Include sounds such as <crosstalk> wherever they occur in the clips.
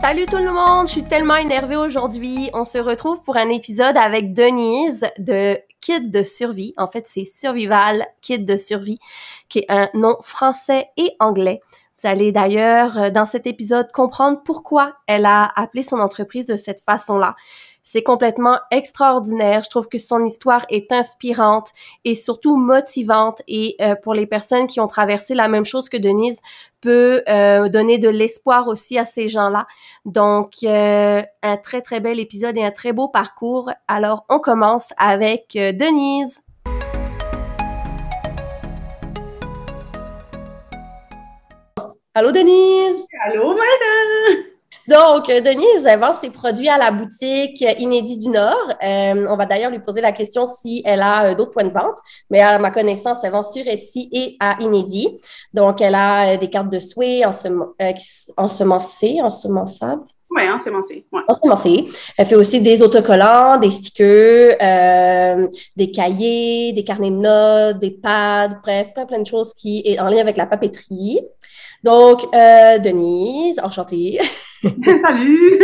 Salut tout le monde, je suis tellement énervée aujourd'hui. On se retrouve pour un épisode avec Denise de Kit de survie. En fait, c'est Survival Kit de survie, qui est un nom français et anglais. Vous allez d'ailleurs, euh, dans cet épisode, comprendre pourquoi elle a appelé son entreprise de cette façon-là. C'est complètement extraordinaire. Je trouve que son histoire est inspirante et surtout motivante. Et euh, pour les personnes qui ont traversé la même chose que Denise, peut euh, donner de l'espoir aussi à ces gens-là. Donc, euh, un très, très bel épisode et un très beau parcours. Alors, on commence avec Denise. Allô, Denise! Allô, madame! Donc, euh, Denise vend ses produits à la boutique Inédit du Nord. Euh, on va d'ailleurs lui poser la question si elle a euh, d'autres points de vente, mais à ma connaissance, elle vend sur Etsy et à Inédit. Donc, elle a des cartes de souhait ensemencées, ensemençables? Oui, ensemencées. Ouais. Ensemencées. Elle fait aussi des autocollants, des stickers, des cahiers, des carnets de notes, des pads, bref, plein, plein de choses qui est en lien avec la papeterie. Donc, Denise, enchantée. <laughs> <laughs> Salut!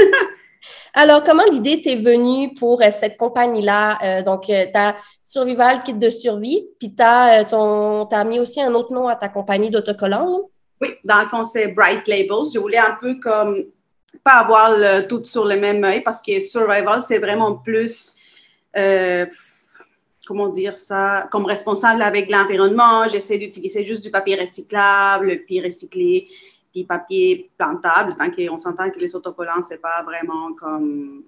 Alors, comment l'idée t'est venue pour euh, cette compagnie-là? Euh, donc, euh, tu as Survival Kit de survie, puis tu as, mis aussi un autre nom à ta compagnie d'autocollants. Oui, dans le fond, c'est Bright Labels. Je voulais un peu comme pas avoir le, tout sur le même œil parce que Survival, c'est vraiment plus, comment dire ça, comme responsable avec l'environnement. J'essaie d'utiliser juste du papier recyclable, puis recyclé puis papier plantable, tant qu'on s'entend que les autocollants, c'est pas vraiment comme.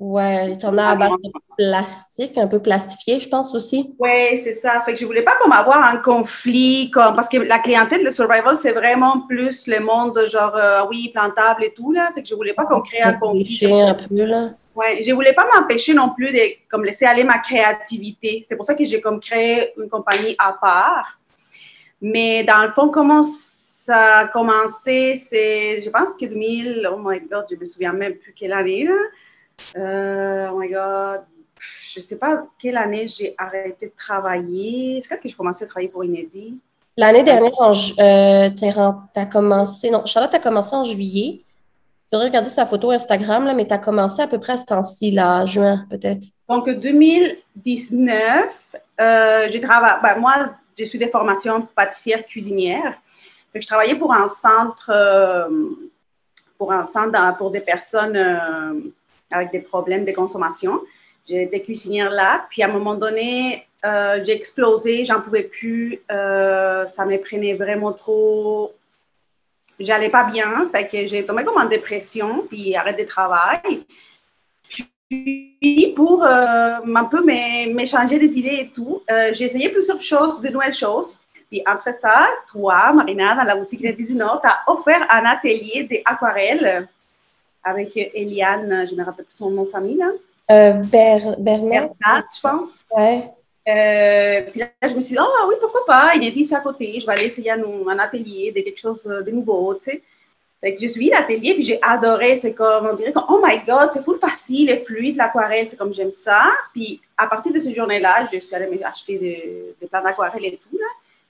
Ouais, tu en as à base de plastique, un peu plastifié, je pense aussi. Oui, c'est ça. Fait que je voulais pas comme avoir un conflit, comme, parce que la clientèle de Survival, c'est vraiment plus le monde genre, euh, oui, plantable et tout, là. Fait que je voulais pas qu'on crée un conflit. un peu, là. Ouais, je voulais pas m'empêcher non plus de comme laisser aller ma créativité. C'est pour ça que j'ai comme créé une compagnie à part. Mais dans le fond, comment ça a commencé, c'est, je pense que 2000, oh my god, je me souviens même plus quelle année. Euh, oh my god, je sais pas quelle année j'ai arrêté de travailler. C'est quand que je commençais à travailler pour Inédit? L'année dernière, euh, tu as commencé, non, Charlotte a commencé en juillet. Voudrais regarder sa photo Instagram, là, mais tu as commencé à peu près à ce temps-ci, là, juin, peut-être. Donc, 2019, euh, j'ai travaillé, ben, moi, je suis des formations je travaillais pour un centre, euh, pour des personnes euh, avec des problèmes de consommation. J'étais cuisinière là, puis à un moment donné, euh, j'ai explosé, j'en pouvais plus, ça me prenait vraiment trop, j'allais pas bien, fait que j'ai tombé comme en dépression, puis arrêt de travail. Puis pour un peu m'échanger les idées et tout, j'ai essayé plusieurs choses, de nouvelles choses. Puis après ça, toi, Marina, dans la boutique du Nord, tu as offert un atelier d'aquarelle avec Eliane, je ne me rappelle plus son nom de famille. Là. Euh, Bernard. je pense. Ouais. Euh, puis là, je me suis dit, oh oui, pourquoi pas, il est dit c'est à côté, je vais aller essayer un, un, atelier de quelque chose de nouveau, tu sais. Fait que je suis l'atelier, puis j'ai adoré, c'est comme, on dirait oh my god, c'est full facile et fluide l'aquarelle, c'est comme j'aime ça. Puis à partir de ce journée-là, je suis allée m'acheter des, des plans d'aquarelle et tout, là.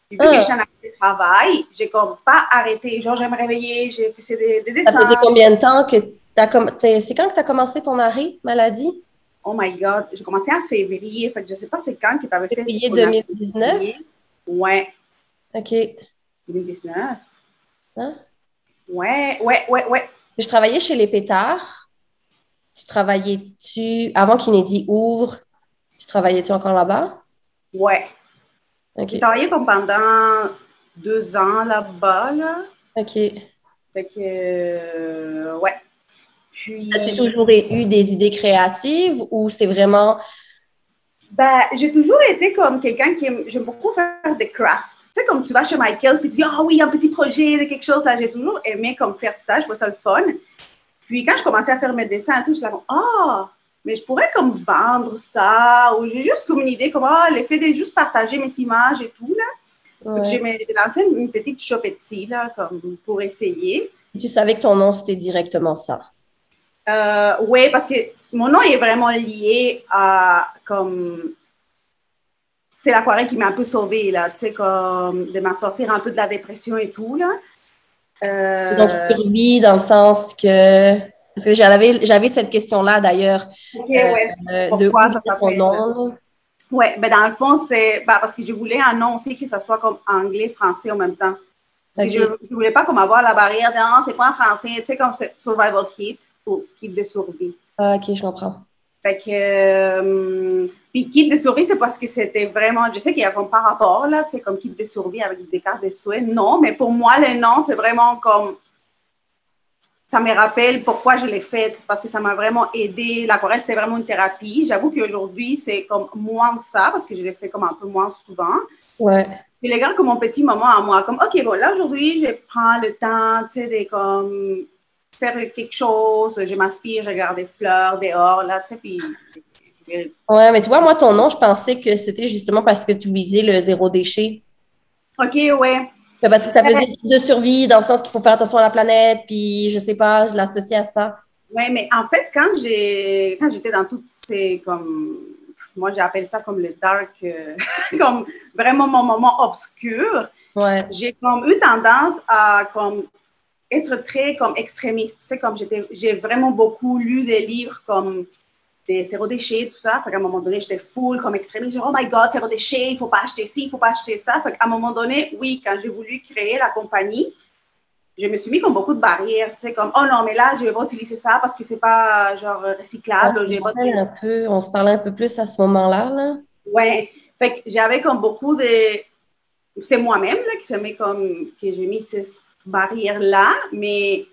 Puis vu que je suis en de travail, j'ai comme pas arrêté. Genre, je me réveiller, j'ai fait des, des dessins. Ça faisait combien de temps que tu C'est quand que tu as commencé ton arrêt maladie? Oh my God, j'ai commencé en février. Fait que je sais pas c'est quand que tu avais fait. Février 2019? Ouais. OK. 2019? Hein? Ouais, ouais, ouais, ouais. Je travaillais chez les pétards. Tu travaillais-tu, avant qu'Inédit ouvre, tu travaillais-tu encore là-bas? Ouais. J'ai travaillé comme pendant deux ans là-bas. Là. OK. Fait que, euh, ouais. Puis. As-tu toujours eu des idées créatives ou c'est vraiment. Ben, j'ai toujours été comme quelqu'un qui aime, j'aime beaucoup faire des crafts. Tu sais, comme tu vas chez Michael, puis tu dis, ah oh, oui, un petit projet de quelque chose, là, j'ai toujours aimé comme faire ça, je trouve ça le fun. Puis quand je commençais à faire mes dessins et tout, je suis là, ah, mais je pourrais comme vendre ça, ou j'ai juste comme une idée, comment ah, l'effet de juste partager mes images et tout, là. J'ai lancé une petite shop là, comme pour essayer. tu savais que ton nom, c'était directement ça? Euh, oui, parce que mon nom est vraiment lié à, comme, c'est l'aquarelle qui m'a un peu sauvée, là, tu sais, comme, de m'en sortir un peu de la dépression et tout, là. Euh... Donc, survie dans le sens que. Parce que j'avais, j'avais cette question-là d'ailleurs. Ouais. Euh, Pourquoi ça s'appelle? Oui, ben dans le fond, c'est ben, parce que je voulais un nom aussi que ça soit comme anglais, français en même temps. Parce que je ne voulais pas comme avoir la barrière de non, c'est pas en français, tu sais, comme survival kit ou kit de survie. Ah, ok, je comprends. Fait que, euh, puis kit de survie, c'est parce que c'était vraiment, je sais qu'il y a comme par rapport, là, tu sais, comme kit de survie avec des cartes de souhait. Non, mais pour moi, le nom, c'est vraiment comme, ça me rappelle pourquoi je l'ai faite, parce que ça m'a vraiment aidé. L'aquarelle, c'était vraiment une thérapie. J'avoue qu'aujourd'hui, c'est comme moins de ça, parce que je l'ai fait comme un peu moins souvent. Ouais. Je les garde comme mon petit moment à moi, comme, OK, bon, là, aujourd'hui, je prends le temps, tu sais, de comme faire quelque chose, je m'inspire, je regarde des fleurs dehors, là, tu sais, puis... Ouais, mais tu vois, moi, ton nom, je pensais que c'était justement parce que tu visais le zéro déchet. OK, ouais. Parce que ça faisait de survie, dans le sens qu'il faut faire attention à la planète, puis je sais pas, je l'associe à ça. Oui, mais en fait, quand j'ai quand j'étais dans toutes ces comme moi j'appelle ça comme le dark, euh, <laughs> comme vraiment mon moment obscur. Ouais. J'ai comme eu tendance à comme être très comme extrémiste. Tu sais, comme j'étais, j'ai vraiment beaucoup lu des livres comme des zéro déchet, tout ça. Fait qu'à un moment donné, j'étais full comme extrémiste. oh my God, zéro déchet, il faut pas acheter ci, il faut pas acheter ça. Fait qu'à un moment donné, oui, quand j'ai voulu créer la compagnie, je me suis mis comme beaucoup de barrières, tu sais, comme, oh non, mais là, je vais pas utiliser ça parce que c'est pas, genre, recyclable. On, pas un peu, on se parlait un peu plus à ce moment-là, là. Ouais. Fait que j'avais comme beaucoup de, c'est moi-même là, qui se met comme que j'ai mis ces barrières-là, mais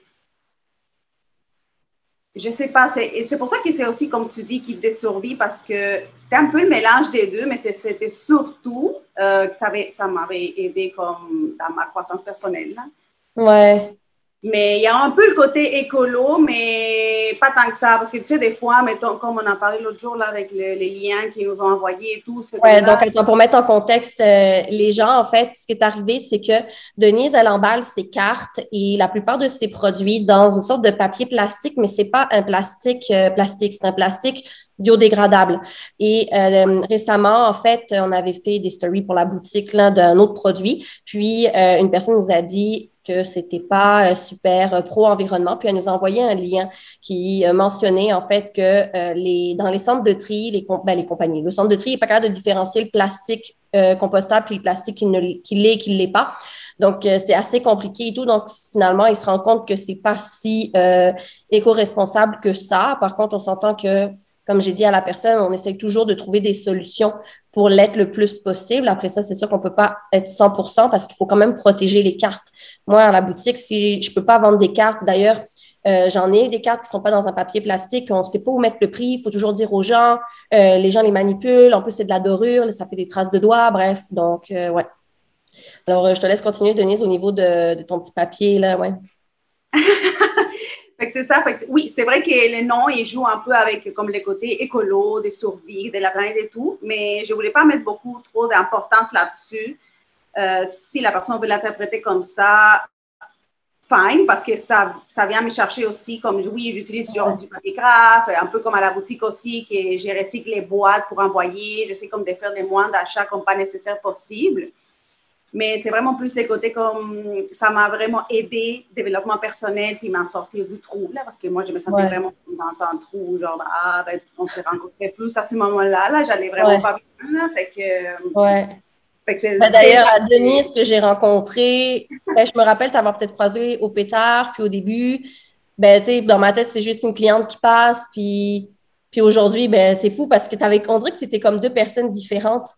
je sais pas, c'est pour ça que c'est aussi, comme tu dis, qui de survie, parce que c'était un peu le mélange des deux, mais c'était surtout euh, que ça m'avait aidé comme dans ma croissance personnelle. Là. Ouais. Mais il y a un peu le côté écolo, mais pas tant que ça. Parce que tu sais, des fois, mettons, comme on en parlait l'autre jour là, avec les liens qu'ils nous ont envoyés et tout. Oui, donc pour mettre en contexte euh, les gens, en fait, ce qui est arrivé, c'est que Denise, elle emballe ses cartes et la plupart de ses produits dans une sorte de papier plastique, mais c'est pas un plastique euh, plastique, c'est un plastique biodégradable. Et euh, récemment, en fait, on avait fait des stories pour la boutique d'un autre produit. Puis, une personne nous a dit que c'était pas euh, super euh, pro-environnement. Puis elle nous a envoyé un lien qui euh, mentionnait en fait que les, dans les centres de tri, les, ben, compagnies, le centre de tri n'est pas capable de différencier le plastique compostable puis le plastique qui, ne, qui l'est qui ne l'est pas. Donc, c'était assez compliqué et tout. Donc, finalement, il se rend compte que c'est pas si éco-responsable que ça. Par contre, on s'entend que comme j'ai dit à la personne, on essaye toujours de trouver des solutions pour l'être le plus possible. Après ça, c'est sûr qu'on peut pas être 100% parce qu'il faut quand même protéger les cartes. Moi, à la boutique, si je peux pas vendre des cartes, d'ailleurs, euh, j'en ai des cartes qui sont pas dans un papier plastique, on sait pas où mettre le prix, il faut toujours dire aux gens, euh, les gens les manipulent, en plus c'est de la dorure, ça fait des traces de doigts, bref, donc euh, ouais. Alors, je te laisse continuer, Denise, au niveau de, de ton petit papier, là, ouais. <laughs> c'est ça. oui, c'est vrai que le nom, il joue un peu avec comme les côtés écolo, de survie, de la planète et tout, mais je voulais pas mettre beaucoup trop d'importance là-dessus. Euh, si la personne veut l'interpréter comme ça, fine, parce que ça, ça vient me chercher aussi, comme oui, j'utilise genre du papier graphe, un peu comme à la boutique aussi, que j'ai recyclé les boîtes pour envoyer, je sais comme de faire des moins d'achats comme pas nécessaire possible. Mais c'est vraiment plus les côtés comme ça m'a vraiment aidé, développement personnel, puis m'en sortir du trou, là, parce que moi, je me sentais vraiment dans un trou, genre, ah, ben, on s'est rencontrés plus à ce moment-là, là, j'allais vraiment pas bien, là, fait que... Ouais. Ben, d'ailleurs, à Denise, que j'ai rencontré, ben, je me rappelle t'avoir peut-être croisé au pétard, puis au début, ben, tu dans ma tête, c'est juste une cliente qui passe, puis, puis aujourd'hui, ben, c'est fou parce que tu avais, on dirait que tu étais comme deux personnes différentes.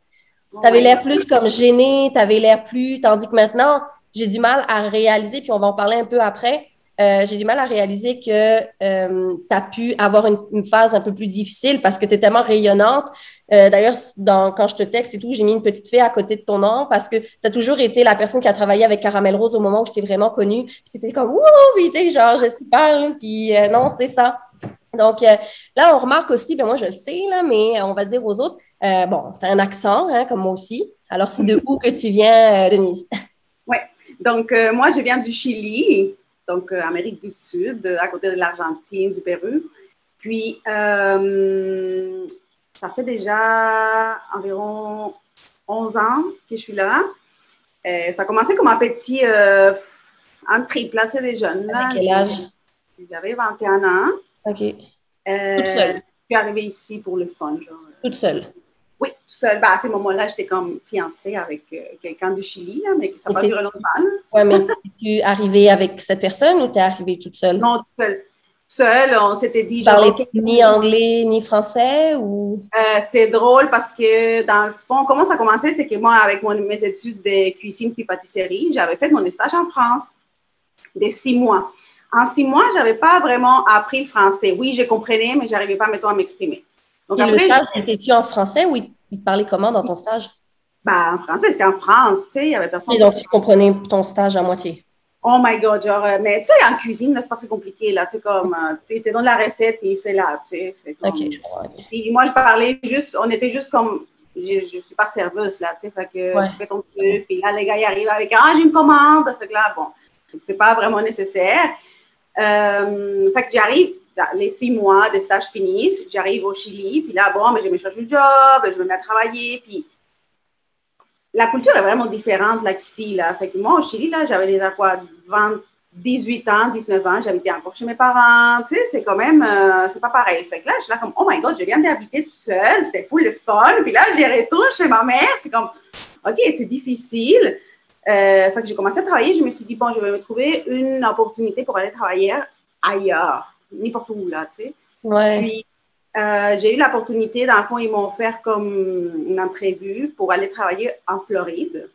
Tu avais l'air plus comme gêné, tu avais l'air plus. Tandis que maintenant, j'ai du mal à réaliser, puis on va en parler un peu après. Euh, j'ai du mal à réaliser que euh, tu as pu avoir une, phase un peu plus difficile parce que tu es tellement rayonnante. Euh, d'ailleurs, quand je te texte et tout, j'ai mis une petite fée à côté de ton nom parce que tu as toujours été la personne qui a travaillé avec Caramel Rose au moment où je t'ai vraiment connue. C'était comme, ouh, oui, tu genre, je sais pas, puis non, c'est ça. Donc là, on remarque aussi, ben moi je le sais, là, mais on va dire aux autres, euh, bon, as un accent, hein, comme moi aussi. Alors, c'est de <laughs> où que tu viens, euh, Denise? <laughs> Oui, donc euh, moi, je viens du Chili, donc Amérique du Sud, à côté de l'Argentine, du Pérou. Puis, ça fait déjà environ 11 ans que je suis là. ça a commencé comme un petit un triple, là, c'est des jeunes. Là. Quel âge? J'avais 21 ans. OK. Euh, je suis arrivée ici pour le fun, genre. Toute seule. Oui, tout seul. Ben, à ce moment-là, j'étais comme fiancée avec euh, quelqu'un du Chili, là, mais ça n'a pas duré longtemps. Ouais, mais es-tu arrivée avec cette personne ou t'es arrivée toute seule? Non, toute seule. Seule, on s'était dit, Tu parlais ni anglais ni français ou? Euh, c'est drôle parce que, dans le fond, comment ça a commencé, c'est que moi, avec mon- mes études de cuisine puis pâtisserie, j'avais fait mon stage en France, de six mois. En six mois, j'avais pas vraiment appris le français. Oui, je comprenais, mais j'arrivais pas, mettons, à m'exprimer. Donc, Et le après, stage, j'ai- étais-tu en français? Ou il il te comment dans ton stage? ben, en français, c'était en France, tu sais, il y avait personne. Et donc, tu comprenais ton stage à moitié? Oh my God, genre, euh, mais tu sais, en cuisine, là, c'est pas très compliqué, là, tu sais, comme, euh, tu dans la recette, puis il fait là, tu sais. comme- OK. Puis moi, je parlais juste, on était juste comme, je, je suis pas serveuse, là, tu sais, fait que Ouais. tu fais ton truc, puis là, les gars, ils arrivent avec, ah, j'ai une commande, fait que là, bon, c'était pas vraiment nécessaire. Euh, fait que j'arrive, les six mois de stage finissent, j'arrive au Chili, puis là, bon, mais je me cherche un job, je me mets à travailler, puis la culture est vraiment différente, là, qu'ici, là. Fait que moi, au Chili, là, j'avais déjà, quoi, 20, 18 ans, 19 ans, j'habitais encore chez mes parents, tu sais, c'est quand même, euh, c'est pas pareil. Fait que là, je suis là comme, oh my God, je viens d'habiter tout seul, c'était full le fun, puis là, j'y retourne chez ma mère, c'est comme, OK, c'est difficile. Euh, fait que j'ai commencé à travailler, je me suis dit, bon, je vais me trouver une opportunité pour aller travailler ailleurs, n'importe où, là, tu sais. Ouais. Puis, euh, j'ai eu l'opportunité, dans le fond, ils m'ont offert comme une entrevue pour aller travailler en Floride,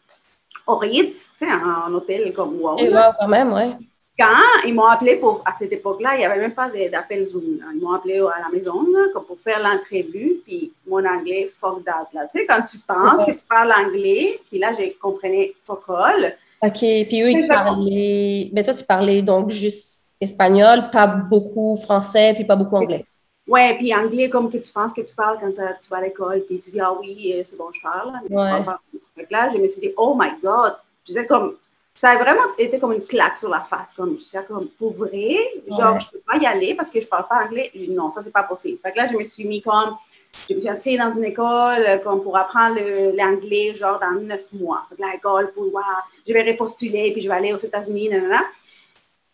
au Ritz, tu sais, un, un hôtel comme wow. Et là. wow, quand même, ouais. Quand ils m'ont appelé pour, à cette époque-là, il n'y avait même pas d'appel Zoom. là. Ils m'ont appelé à la maison là, comme pour faire l'entrevue, puis mon anglais, fuck that. Là. Tu sais, quand tu penses que tu parles anglais, puis là, j'ai comprenais fuck all. OK. Puis eux, ils parlaient. Ben, toi, tu parlais donc juste espagnol, pas beaucoup français, puis pas beaucoup anglais. Ouais, puis anglais, comme que tu penses que tu parles quand tu vas à l'école, puis tu dis, ah oui, euh, c'est bon, je parle. Mais tu Ouais. parles pas. Fait que là, je me suis dit, oh my God. Je disais comme, ça a vraiment été comme une claque sur la face. Comme, je suis comme, pour vrai, genre, Ouais. je peux pas y aller parce que je parle pas anglais. Non, ça, c'est pas possible. Fait que là, je me suis mis comme, je me suis inscrite dans une école euh, comme pour apprendre l'anglais, genre, dans neuf mois. Fait que là, l'école, faut, wow, je vais repostuler, puis je vais aller aux États-Unis, nanana.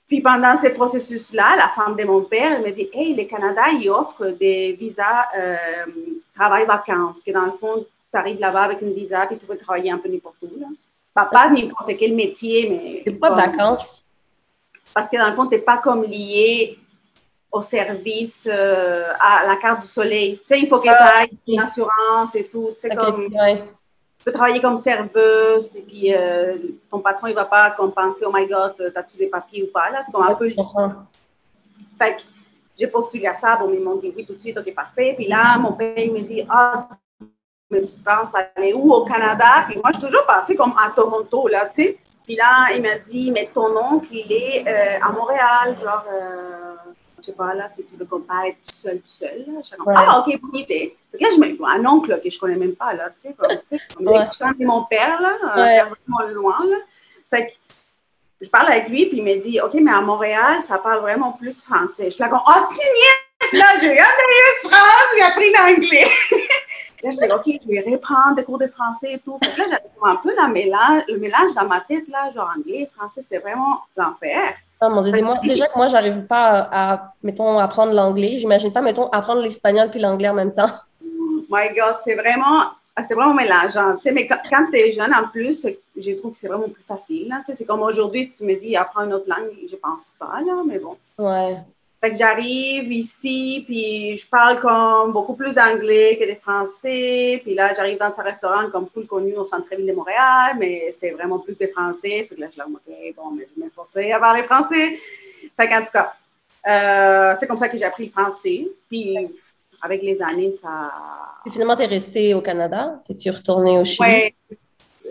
Puis pendant ce processus-là, la femme de mon père, me dit Hey, le Canada, il offre des visas euh, travail-vacances, que dans le fond, tu arrives là-bas avec une visa, puis tu peux travailler un peu n'importe où. Là. Pas, pas n'importe quel métier, mais. C'est pas comme- vacances. Parce que dans le fond, tu n'es pas comme lié au service, euh, à la carte du soleil. Tu sais, il faut que tu Ah, ailles une assurance et tout. Tu sais, OK, comme ouais. Tu peux travailler comme serveuse, et puis euh, ton patron, il va pas comme penser, oh my God, t'as-tu des papiers ou pas, là, comme un peu fait que j'ai postulé à ça. Bon, ils m'ont dit oui tout de suite, ok, parfait. Puis là, mon père, il me dit, ah, mais tu penses aller où au Canada? Puis moi, je suis toujours pensé comme à Toronto, là, tu sais. Puis là, il m'a dit, mais ton oncle, il est euh, à Montréal, genre, euh, je sais pas, là, si tu veux pas être tout seul, tout seul. Là. Je suis comme, Ouais. ah, ok, bonne idée. Là, je me un oncle là, que je connais même pas, là, tu sais, comme, tu sais, comme Ouais. les cousins de mon père, là, euh, Ouais. faire vraiment loin, là. Fait que je parle avec lui, puis il me dit, OK, mais à Montréal, ça parle vraiment plus français. Je suis là, comme, oh, tu niaises, là, je viens de France, j'ai appris l'anglais. <laughs> là, je dis, OK, je vais reprendre des cours de français et tout. Fait que là, j'avais un peu la mélange, le mélange dans ma tête, là, genre anglais, français, c'était vraiment l'enfer. Ah, mon Dieu, moi, déjà que moi, j'arrive pas à, à, mettons, apprendre l'anglais. J'imagine pas, mettons, apprendre l'espagnol puis l'anglais en même temps. <laughs> My God, c'est vraiment, ah, c'était vraiment mélangeant. Tu sais, mais quand, quand tu es jeune, en plus, je trouve que c'est vraiment plus facile. là. Tu sais, c'est comme aujourd'hui, tu me dis, apprends une autre langue, je pense pas, là, mais bon. Ouais. Fait que j'arrive ici, puis je parle comme beaucoup plus d'anglais que de français. Puis là, j'arrive dans un restaurant comme full connu au centre-ville de Montréal, mais c'était vraiment plus de français. Fait que là, je là, OK, bon, mais je vais m'efforcer à parler français. Fait qu'en tout cas, euh, c'est comme ça que j'ai appris le français. Puis avec les années, ça... Finalement, t'es resté au Canada? T'es-tu retourné au Chili? Ouais.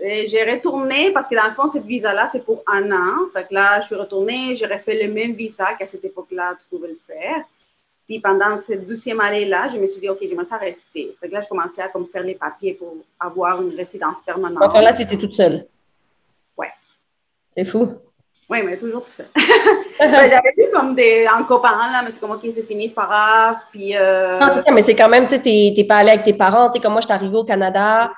Et J'ai retourné parce que dans le fond, cette visa-là, c'est pour un an. Fait que là, je suis retournée, j'ai refait le même visa qu'à cette époque-là, tu pouvais le faire. Puis pendant cette douzième année-là, je me suis dit, OK, j'aimerais ça rester. Fait que là, je commençais à comme, faire les papiers pour avoir une résidence permanente. Encore là, t'étais toute seule. Ouais. C'est fou. Oui, mais toujours tout seul. <laughs> Ben, J'avais vu comme des, un copain, là, mais c'est comme, OK, c'est fini, c'est pas grave. Puis, euh, Non, c'est ça, mais c'est quand même, tu sais, t'es t'es pas allé avec tes parents. Tu sais, comme moi, je suis arrivée au Canada,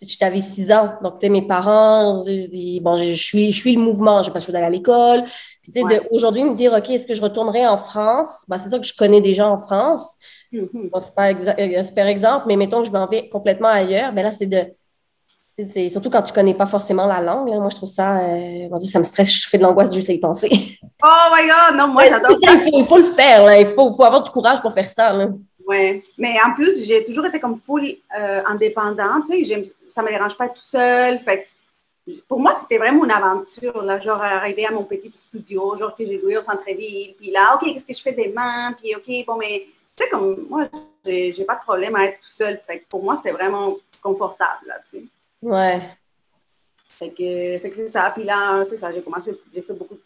j'avais six ans. Donc, tu sais, mes parents, bon, je suis, je suis le mouvement, j'ai pas le choix d'aller à l'école. Puis, tu sais, aujourd'hui, me dire, OK, est-ce que je retournerai en France? Ben, c'est ça que je connais des gens en France. Mm-hmm. Bon, c'est pas un super exemple, mais mettons que je m'en vais complètement ailleurs. Ben là, c'est de. C'est, surtout quand tu connais pas forcément la langue. Moi, je trouve ça. Euh, ça me stresse, je fais de l'angoisse juste à y penser. Oh my God! Non, moi, j'adore ça. Il faut, le faire. Là. Il faut, faut avoir du courage pour faire ça. Là. Oui, mais en plus, j'ai toujours été comme full euh, indépendante. Tu sais, ça ne me dérange pas tout seul. Fait pour moi, c'était vraiment une aventure. Là, genre, arriver à mon petit studio, genre que j'ai loué au centre-ville. Puis là, OK, qu'est-ce que je fais demain? Puis OK, bon, mais tu sais, comme moi, j'ai, pas de problème à être tout seul. Fait pour moi, c'était vraiment confortable, là, tu sais. Ouais. Fait que, fait que c'est ça. Puis là, c'est ça, j'ai commencé, j'ai fait beaucoup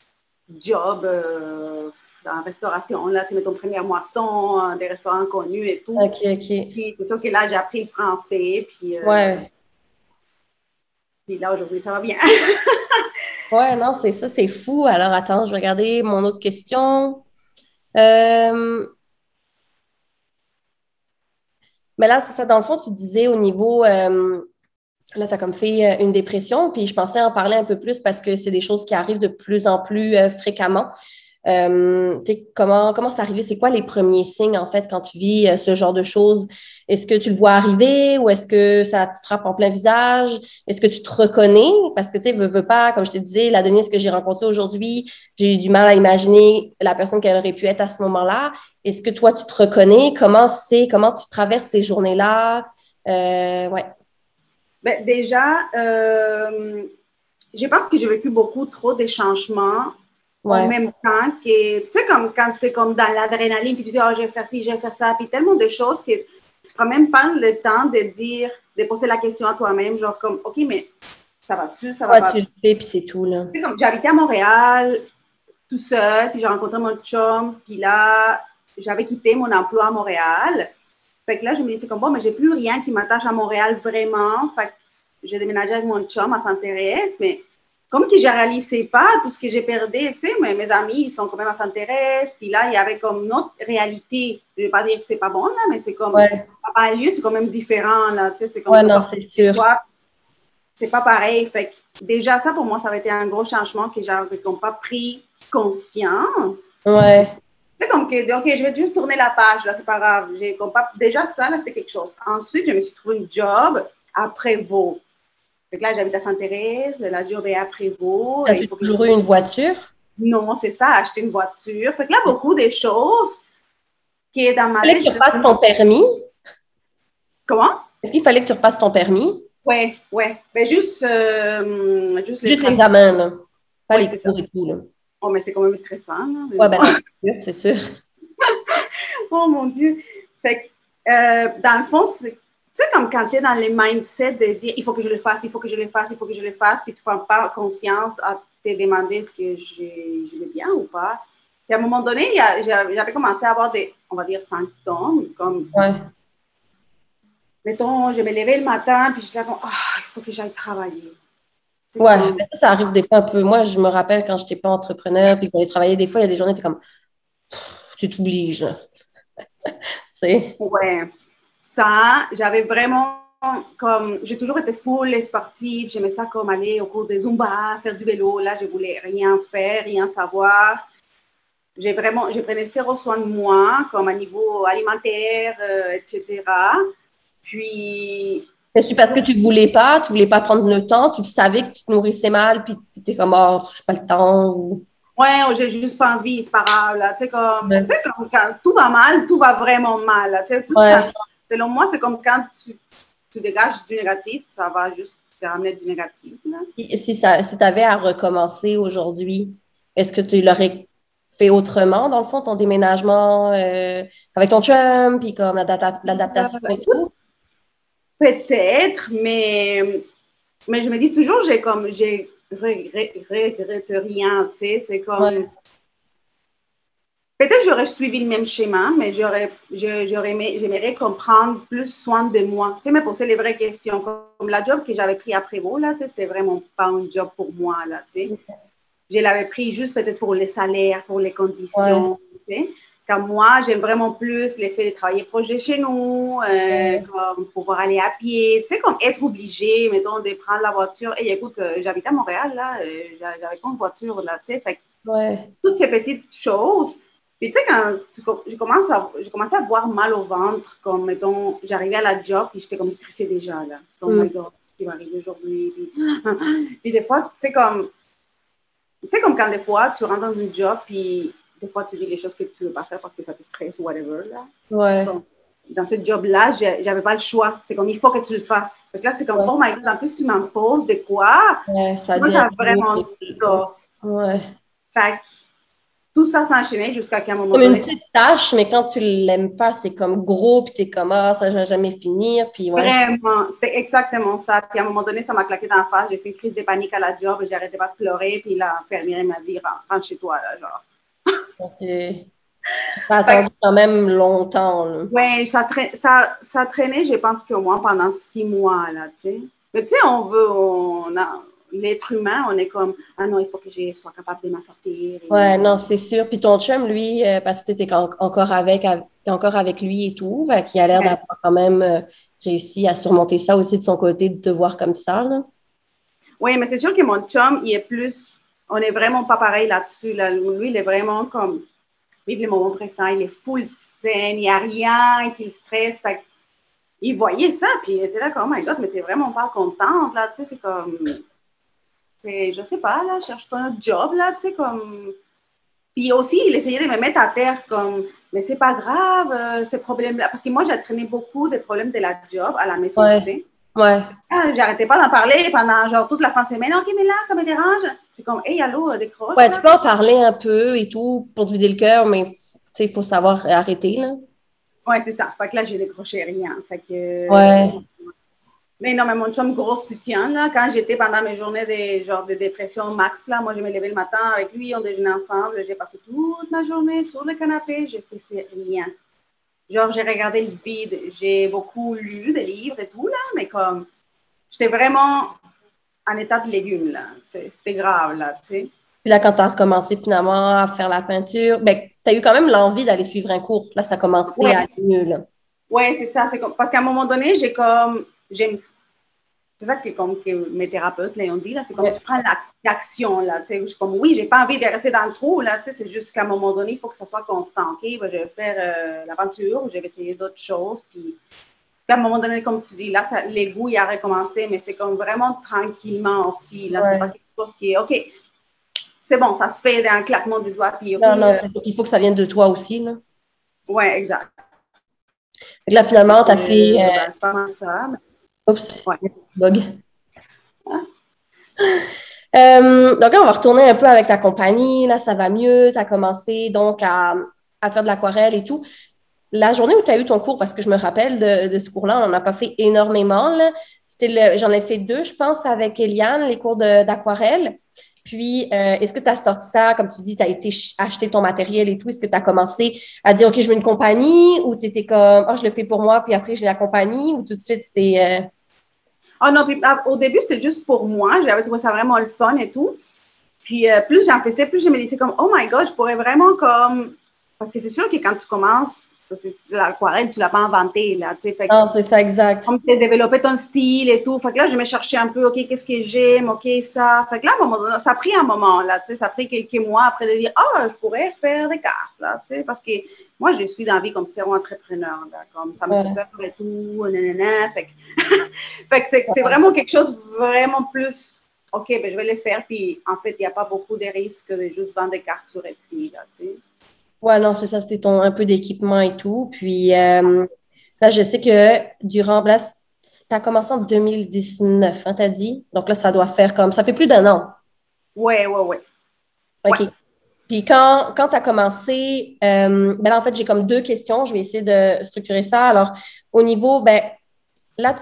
de jobs. Euh, en restauration, là, tu mets ton première moisson, euh, des restaurants connus et tout. OK, OK. Puis c'est sûr que là, j'ai appris le français, puis... Euh, ouais. Puis là, aujourd'hui, ça va bien. <laughs> ouais, non, c'est ça, c'est fou. Alors, attends, je vais regarder mon autre question. Euh... Mais là, c'est ça, dans le fond, tu disais au niveau... Euh, là, tu as comme fait une dépression, puis je pensais en parler un peu plus parce que c'est des choses qui arrivent de plus en plus fréquemment. Euh, comment comment c'est arrivé? C'est quoi les premiers signes, en fait, quand tu vis euh, ce genre de choses? Est-ce que tu le vois arriver ou est-ce que ça te frappe en plein visage? Est-ce que tu te reconnais? Parce que, tu sais, veux, pas, comme je te disais, la Denise que j'ai rencontrée aujourd'hui, j'ai eu du mal à imaginer la personne qu'elle aurait pu être à ce moment-là. Est-ce que toi, tu te reconnais? Comment c'est, comment tu traverses ces journées-là? Euh, ouais. Ben, déjà, euh, je pense que j'ai vécu beaucoup trop de changements en même temps que, tu sais, comme quand tu es comme dans l'adrénaline, puis tu dis, oh, je vais faire ci, je vais faire ça, puis tellement de choses que tu prends même pas le temps de dire, de poser la question à toi-même, genre comme, OK, mais ça va-tu, ça va pas? tu fais, puis c'est tout, là. J'habitais à Montréal, tout seul, puis j'ai rencontré mon chum, puis là, j'avais quitté mon emploi à Montréal. Fait que là, je me dis, c'est comme, bon, mais j'ai plus rien qui m'attache à Montréal vraiment. Fait que j'ai déménagé avec mon chum à Saint-Thérèse, mais comme que je réalisais pas tout ce que j'ai perdu, mais mes amis, ils sont quand même à s'intéresser. Puis là, il y avait comme une autre réalité. Je ne vais pas dire que c'est pas bon, là, mais c'est comme, ouais. à lieu, c'est quand même différent, là. Tu sais, c'est comme, ouais, non, c'est. C'est pas pareil. Fait que déjà, ça, pour moi, ça avait été un gros changement que j'avais comme pas pris conscience. Ouais. C'est comme que, OK, je vais juste tourner la page, là, c'est pas grave. J'ai comme pas, déjà, ça, là, c'était quelque chose. Ensuite, je me suis trouvé un job après vous là, j'habite à Sainte-Thérèse, la est à Prévost. As-tu toujours eu une voiture? Non, c'est ça, acheter une voiture. Fait que là, beaucoup de choses qui est dans ma vie. Fallait que tu repasses ton permis? Comment? Est-ce qu'il fallait que tu repasses ton permis? Oui, oui. Ben, juste, euh, juste, l'examen, là. Pas oui, c'est ça. tout, là. Oh, mais c'est quand même stressant, là. Oui, ben, <laughs> c'est sûr. <laughs> oh, mon Dieu. Fait que, euh, dans le fond, c'est sais, comme quand tu es dans les mindset de dire il faut que je le fasse, il faut que je le fasse, il faut que je le fasse, puis tu ne prends pas conscience à te demander est-ce que je, je vais bien ou pas. Puis à un moment donné, j'avais commencé à avoir des, on va dire, symptômes, comme. Ouais. Mettons, je me levais le matin, puis je disais, ah, il faut que j'aille travailler. Ouais, ça, arrive des fois un peu. Moi, je me rappelle quand je n'étais pas entrepreneur, puis que j'allais travailler, des fois, il y a des journées, tu es comme, tu t'obliges. <laughs> tu sais? Ouais ça, j'avais vraiment comme, j'ai toujours été full sportive, j'aimais ça comme aller au cours de Zumba, faire du vélo. Là, je voulais rien faire, rien savoir. J'ai vraiment, je prenais zéro soin de moi, comme à niveau alimentaire, euh, etc. Puis. Est-ce parce que tu ne voulais pas, tu ne voulais pas prendre le temps, tu savais que tu te nourrissais mal, puis tu étais comme, oh, je n'ai pas le temps. Ou... Ouais, j'ai juste pas envie, c'est pas grave. Tu sais, comme, comme, quand tout va mal, tout va vraiment mal. Tu sais, tout selon moi, c'est comme quand tu, tu, dégages du négatif, ça va juste te ramener du négatif. Si, ça, si tu avais à recommencer aujourd'hui, est-ce que tu l'aurais fait autrement, dans le fond, ton déménagement euh, avec ton chum, puis comme l'adaptation et tout? Peut-être, mais, mais je me dis toujours, j'ai comme, j'ai regrette rien, tu sais, c'est comme... Peut-être j'aurais suivi le même schéma, mais j'aurais, j'aimerais comprendre plus soin de moi. Tu sais, me poser les vraies questions. Comme la job que j'avais pris après vous, là, tu sais, c'était vraiment pas un job pour moi, là, tu sais. Je l'avais pris juste peut-être pour les salaires, pour les conditions, tu sais. comme moi, j'aime vraiment plus l'effet de travailler proche de chez nous, euh, comme pouvoir aller à pied, tu sais, comme être obligé, mettons, de prendre la voiture. Et écoute, euh, j'habite à Montréal, là, euh, j'avais pas une voiture, là, tu sais, fait ouais. toutes ces petites choses. Puis, tu sais, quand je commence à, je commençais à avoir mal au ventre, comme, mettons, j'arrivais à la job, puis j'étais comme stressée déjà, là. Oh my God, qui m'arrive aujourd'hui. Puis, <gasps> puis, des fois, tu sais, comme, tu sais, comme quand des fois, tu rentres dans une job, puis des fois, tu dis les choses que tu ne veux pas faire parce que ça te stresse ou whatever. Là. Ouais. dans ce job-là, j'avais pas le choix. C'est comme, il faut que tu le fasses. Fait là, c'est comme, oh my God, en plus, tu m'imposes de quoi? Ouais, ça Moi, ça vraiment tough. Ouais. Fait tout ça s'enchaînait jusqu'à un moment comme donné. une petite tâche, mais quand tu l'aimes pas, c'est comme gros, puis es comme, ah, ça ne va jamais finir. Puis ouais. Vraiment, c'est exactement ça. Puis à un moment donné, ça m'a claqué dans la face. J'ai fait une crise de panique à la job j'arrêtais pas de pleurer. Puis l'infirmière m'a dit, rentre chez toi, là, genre. OK. Ça a attendu quand même longtemps. Oui, ça, ça, ça traînait, je pense que moi, pendant six mois, là, tu sais. Mais tu sais, on veut, on a, l'être humain, on est comme, ah non, il faut que je sois capable de m'en sortir. Ouais, non, c'est sûr. Puis ton chum, lui, euh, parce que tu étais encore avec, encore avec lui et tout, qui a l'air d'avoir quand même euh, réussi à surmonter ça aussi de son côté, de te voir comme ça, là. Oui, mais c'est sûr que mon chum, il est plus on n'est vraiment pas pareil là-dessus. Là. Lui, il est vraiment comme, vive les moments présents, il est full scène, il n'y a rien qui le stresse. Fait il voyait ça, puis il était là comme, oh my God, mais t'es vraiment pas contente, là, tu sais, c'est comme, je sais pas, là, cherche pas un job, là, tu sais, comme, puis aussi, il essayait de me mettre à terre comme, mais c'est pas grave, euh, ces problèmes-là, parce que moi, j'ai traîné beaucoup des problèmes de la job à la maison, tu sais. Ouais. Ah, j'arrêtais pas d'en parler pendant genre toute la fin de semaine. OK, mais là, ça me dérange. C'est comme, hey, allô, euh, décroche. Ouais, tu peux en parler un peu et tout pour te vider le cœur, mais il faut savoir arrêter, là. Ouais, c'est ça. Fait que là, j'ai décroché rien. Fait que. Ouais. Mais non, mais mon chum, gros soutien, là. Quand j'étais pendant mes journées de, genre, de dépression max, là, moi, je me levais le matin avec lui, on déjeunait ensemble. J'ai passé toute ma journée sur le canapé, j'ai fait rien. Genre, j'ai regardé le vide, j'ai beaucoup lu des livres et tout, là, mais comme, j'étais vraiment en état de légumes, là. C'était grave, là, tu sais. Puis là, quand tu as recommencé finalement à faire la peinture, ben, tu as eu quand même l'envie d'aller suivre un cours. Là, ça a commencé à aller mieux, là. Oui, c'est ça. Comme, parce qu'à un moment donné, j'ai comme, j'aime c'est ça que, comme que mes thérapeutes là, ont dit, là, c'est comme tu prends l'action, là, tu sais, je suis comme, oui, j'ai pas envie de rester dans le trou, là, tu sais, c'est juste qu'à un moment donné, il faut que ça soit constant, ok, ben, je vais faire euh, l'aventure, je vais essayer d'autres choses, puis, à un moment donné, comme tu dis, là, l'égout, il a recommencé, mais c'est comme vraiment tranquillement aussi, là, c'est pas quelque chose qui est, ok, c'est bon, ça se fait d'un claquement du doigt, puis, Non, non, c'est il faut que ça vienne de toi aussi, là. Oui, exact. là, finalement, tu as fait... Euh, ben, c'est pas mal ça, mais... Oups, bug. Euh, donc là, on va retourner un peu avec ta compagnie. Là, ça va mieux. Tu as commencé donc à, faire de l'aquarelle et tout. La journée où tu as eu ton cours, parce que je me rappelle de, ce cours-là, on n'en a pas fait énormément. J'en ai fait deux, je pense, avec Eliane, les cours d'aquarelle. Puis, euh, est-ce que tu as sorti ça, comme tu dis, tu as été acheter ton matériel et tout, est-ce que tu as commencé à dire, OK, je veux une compagnie? Ou tu étais comme, oh, je le fais pour moi, puis après, j'ai la compagnie? Ou tout de suite, c'était... Ah non, ah, au début, c'était juste pour moi. J'avais trouvé ça vraiment le fun et tout. Puis euh, plus j'en faisais, plus je me disais comme, oh my God, je pourrais vraiment comme... Parce que c'est sûr que quand tu commences, l'aquarelle, tu l'as pas inventé, là, tu sais. Non, c'est ça, exact. Comme tu as développé ton style et tout. Fait que là, je me cherchais un peu, OK, qu'est-ce que j'aime, OK, ça. Fait que là, ça a pris un moment, là, tu sais. Ça a pris quelques mois après de dire, ah, oh, je pourrais faire des cartes, là, tu sais. Parce que moi, je suis dans la vie comme zéro entrepreneur, là. Comme ça me fait peur et tout, nanana. Fait que, <laughs> fait que c'est vraiment quelque chose vraiment plus OK, ben, je vais le faire. Puis, en fait, il n'y a pas beaucoup de risques de juste vendre des cartes sur Etsy, là, tu sais. Ouais, non, c'est ça, c'était ton un peu d'équipement et tout. Puis euh, là, je sais que durant, là, tu as commencé en 2019, hein, tu as dit? Donc là, ça doit faire comme, ça fait plus d'un an. Ouais, ouais, ouais. OK. Puis quand, quand tu as commencé, euh, ben là, en fait, j'ai comme deux questions. Je vais essayer de structurer ça. Alors, au niveau, ben là,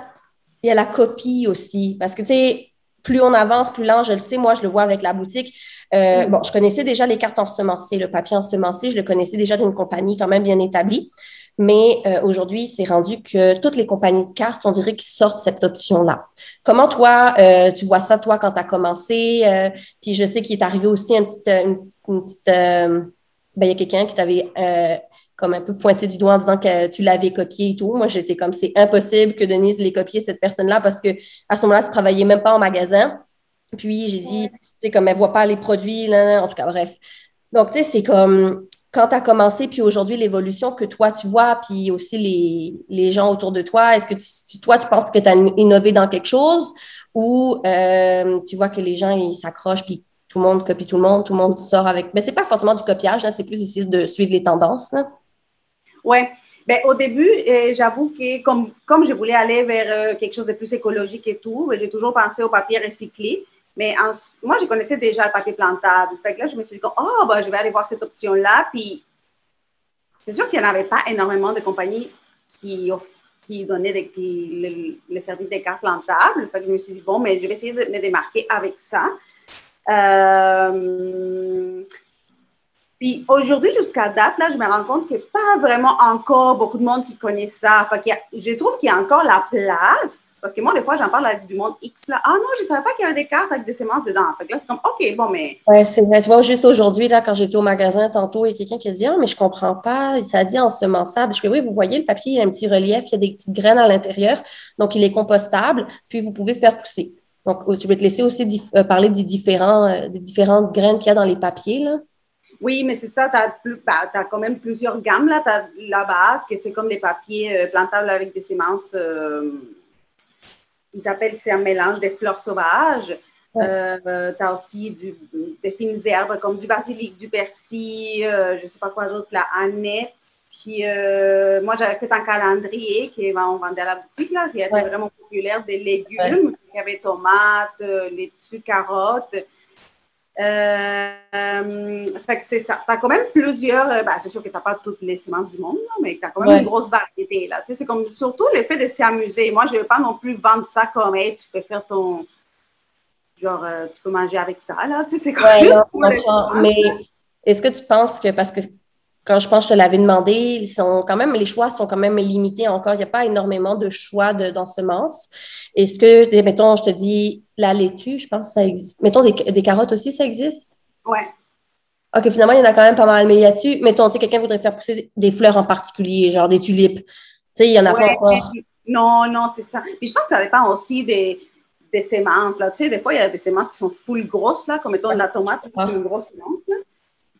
il y a la copie aussi. Parce que, tu sais, plus on avance, plus lent, je le sais, moi, je le vois avec la boutique. Euh, bon, je connaissais déjà les cartes ensemencées, le papier ensemencé, je le connaissais déjà d'une compagnie quand même bien établie. Mais euh, aujourd'hui, c'est rendu que toutes les compagnies de cartes, on dirait qu'ils sortent cette option-là. Comment toi, euh, tu vois ça, toi, quand tu as commencé? puis je sais qu'il est arrivé aussi une petite... Une, petite ben, il y a quelqu'un qui t'avait comme un peu pointé du doigt en disant que tu l'avais copié et tout. Moi, j'étais comme, c'est impossible que Denise l'ait copié, cette personne-là, parce que à ce moment-là, tu travaillais même pas en magasin. Puis, j'ai dit, tu sais, comme elle voit pas les produits, là, en tout cas, bref. Donc, tu sais, c'est comme, quand tu as commencé, puis aujourd'hui, l'évolution que toi, tu vois, puis aussi les, les gens autour de toi, est-ce que tu, toi, tu penses que tu as innové dans quelque chose ou euh, tu vois que les gens, ils s'accrochent, puis tout le monde copie tout le monde, tout le monde sort avec... Mais c'est pas forcément du copiage, c'est plus ici de suivre les tendances. Oui. Ben, au début, euh, j'avoue que comme, comme je voulais aller vers euh, quelque chose de plus écologique et tout, ben, j'ai toujours pensé au papier recyclé. Mais moi, je connaissais déjà le papier plantable. Fait que là, je me suis dit, oh, ben, je vais aller voir cette option-là. Puis, c'est sûr qu'il n'y en avait pas énormément de compagnies qui, qui donnaient qui, le, service des cartes plantables. Fait que je me suis dit, bon, mais je vais essayer de me démarquer avec ça. Euh, puis aujourd'hui, jusqu'à date, là, je me rends compte qu'il n'y a pas vraiment encore beaucoup de monde qui connaît ça. Enfin, je trouve qu'il y a encore la place. Parce que moi, des fois, j'en parle avec du monde X. Là. Ah non, je ne savais pas qu'il y avait des cartes avec des semences dedans. Fait que là, c'est comme, OK, bon, mais. Oui, c'est vrai. Tu vois, juste aujourd'hui, là, quand j'étais au magasin tantôt, il y a quelqu'un qui a dit Ah, mais je ne comprends pas. Ça dit ensemençable. Je fais Oui, vous voyez, le papier, il y a un petit relief, il y a des petites graines à l'intérieur. Donc, il est compostable. Puis, vous pouvez faire pousser. Donc, je vais te laisser aussi euh, parler des, différents, euh, des différentes graines qu'il y a dans les papiers. Là. Oui, mais c'est ça, tu as, bah, quand même plusieurs gammes. Tu as la base, que c'est comme des papiers euh, plantables avec des semences. Euh, ils appellent que c'est un mélange des fleurs sauvages. Euh, tu as aussi des fines herbes comme du basilic, du persil, je ne sais pas quoi d'autre, la annette. Puis moi, j'avais fait un calendrier qu'on vendait à la boutique, là, qui était vraiment populaire, des légumes. Il y avait tomates, laitue, carottes. Euh, fait que c'est ça. Tu as quand même plusieurs. Euh, ben, c'est sûr que tu n'as pas toutes les semences du monde, mais tu as quand même une grosse variété. Là. Tu sais, c'est comme surtout l'effet de s'amuser. Moi, je ne vais pas non plus vendre ça comme hey, tu peux faire ton. Genre, euh, tu peux manger avec ça. Là. Tu sais, c'est comme <laughs> juste pour Mais est-ce que tu penses que parce que quand je pense que je te l'avais demandé, ils sont quand même, les choix sont quand même limités encore. Il n'y a pas énormément de choix d'ensemences. Est-ce que, mettons, je te dis la laitue, je pense que ça existe. Mettons, des, des carottes aussi, ça existe? Oui. OK, finalement, il y en a quand même pas mal. Mais y a-tu, mettons, tu sais, quelqu'un voudrait faire pousser des fleurs en particulier, genre des tulipes. Tu sais, il y en a pas encore. Non, non, c'est ça. Puis je pense que ça dépend aussi des, des semences. Là. Tu sais, des fois, il y a des semences qui sont full grosses, là, comme mettons de la tomate, c'est une grosse semence.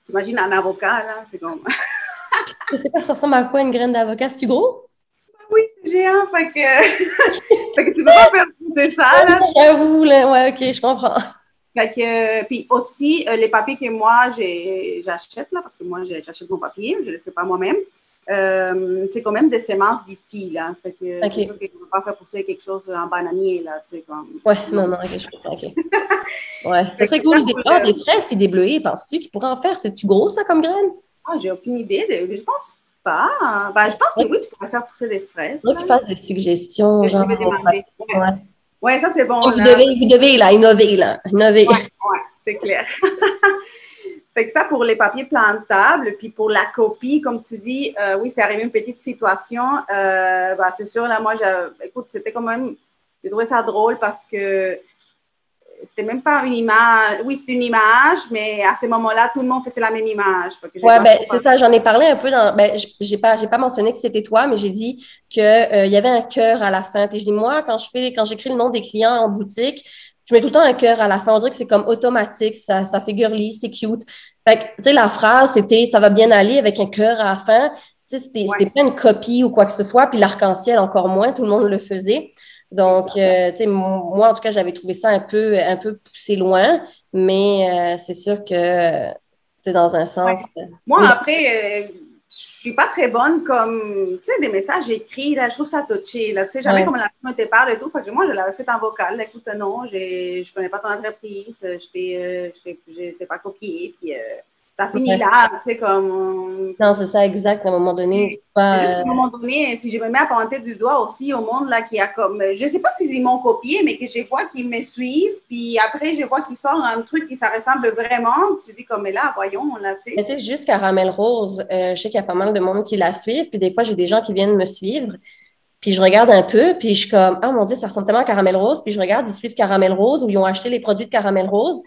T'imagines un avocat, là, c'est comme. <laughs> je sais pas, ça ressemble à quoi une graine d'avocat? C'est-tu gros? Oui, c'est géant, fait que... <laughs> fait que tu peux pas faire pousser ça, là. J'avoue, là, ouais, ok, je comprends. Fait que, puis aussi, euh, les papiers que moi, j'achète, là, parce que moi, j'achète mon papier, je ne le fais pas moi-même. Euh, c'est quand même des semences d'ici, là. Fait que okay. ne peux pas faire pousser quelque chose en bananier, là, tu sais, comme... Ouais, non, non, ok, je comprends, ok. <laughs> ouais, ça serait cool. Des, oh, des fraises et des bleuets, penses-tu qu'ils pourraient en faire? C'est-tu gros, ça, comme graine? Ah, j'ai aucune idée. De... Je pense pas. Ben, je pense que oui, tu pourrais faire pousser des fraises. Oui, tu fasses des suggestions, genre... Ouais. ouais. ça, c'est bon, Vous devez, vous devez, là, innover, là, innover. Ouais, ouais c'est clair. <laughs> Fait que ça pour les papiers plantables, puis pour la copie, comme tu dis, euh, oui, c'est arrivé une petite situation. Euh, bah, c'est sûr, là, moi, écoute, c'était quand même, j'ai trouvé ça drôle parce que c'était même pas une image. Oui, c'est une image, mais à ce moment-là, tout le monde faisait la même image. Oui, ben, c'est ça, j'en ai parlé un peu dans. Ben, j'ai pas, j'ai pas mentionné que c'était toi, mais j'ai dit qu'il euh, y avait un cœur à la fin. Puis je dis, moi, quand je fais, quand j'écris le nom des clients en boutique, je mets tout le temps un cœur à la fin. On dirait que c'est comme automatique, ça, ça fait girly, c'est cute. Fait que, tu sais, la phrase, c'était ça va bien aller avec un cœur à la fin. Tu sais, c'était ouais. pas une copie ou quoi que ce soit. Puis l'arc-en-ciel, encore moins, tout le monde le faisait. Donc, euh, tu sais, moi, en tout cas, j'avais trouvé ça un peu, un peu poussé loin. Mais euh, c'est sûr que, tu dans un sens. Ouais. Moi, après, euh, suis pas très bonne comme, tu sais, des messages écrits, là, je trouve ça touché, là, tu sais, j'avais ouais. comme la était parle et tout, fait que moi, je l'avais fait en vocal, écoute, non, je connais pas ton entreprise, je t'ai euh, pas copié, puis euh, T'as fini là, tu sais, comme. Non, c'est ça, exact. À un moment donné, pas. Juste à un moment donné, si je me mets à pointer du doigt aussi au monde là qui a comme. Je sais pas s'ils m'ont copié, mais que je vois qu'ils me suivent, puis après, je vois qu'ils sortent un truc qui ça ressemble vraiment. Tu dis comme, mais là, voyons, là, tu sais. C'était juste Caramel Rose. Euh, je sais qu'il y a pas mal de monde qui la suivent, puis des fois, j'ai des gens qui viennent me suivre. Puis je regarde un peu, puis je suis comme, ah mon Dieu, ça ressemble tellement à Caramel Rose. Puis je regarde, ils suivent Caramel Rose ou ils ont acheté les produits de Caramel Rose.